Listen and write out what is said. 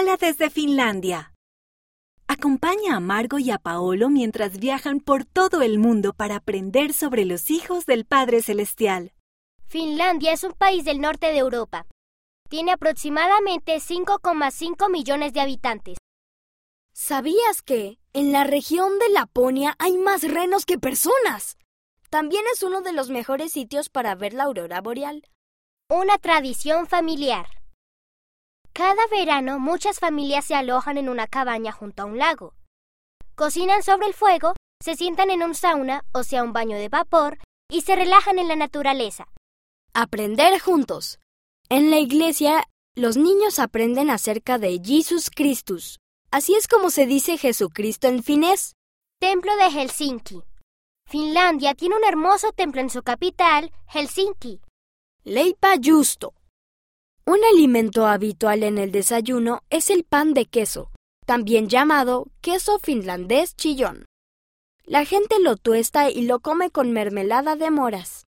Hola desde Finlandia. Acompaña a Margo y a Paolo mientras viajan por todo el mundo para aprender sobre los hijos del Padre Celestial. Finlandia es un país del norte de Europa. Tiene aproximadamente 5,5 millones de habitantes. ¿Sabías que en la región de Laponia hay más renos que personas? También es uno de los mejores sitios para ver la aurora boreal. Una tradición familiar. Cada verano muchas familias se alojan en una cabaña junto a un lago. Cocinan sobre el fuego, se sientan en un sauna, o sea, un baño de vapor, y se relajan en la naturaleza. Aprender juntos. En la iglesia, los niños aprenden acerca de Jesus Christus. Así es como se dice Jesucristo en finés. Templo de Helsinki. Finlandia tiene un hermoso templo en su capital, Helsinki. Leipa justo. Un alimento habitual en el desayuno es el pan de queso, también llamado queso finlandés chillón. La gente lo tuesta y lo come con mermelada de moras.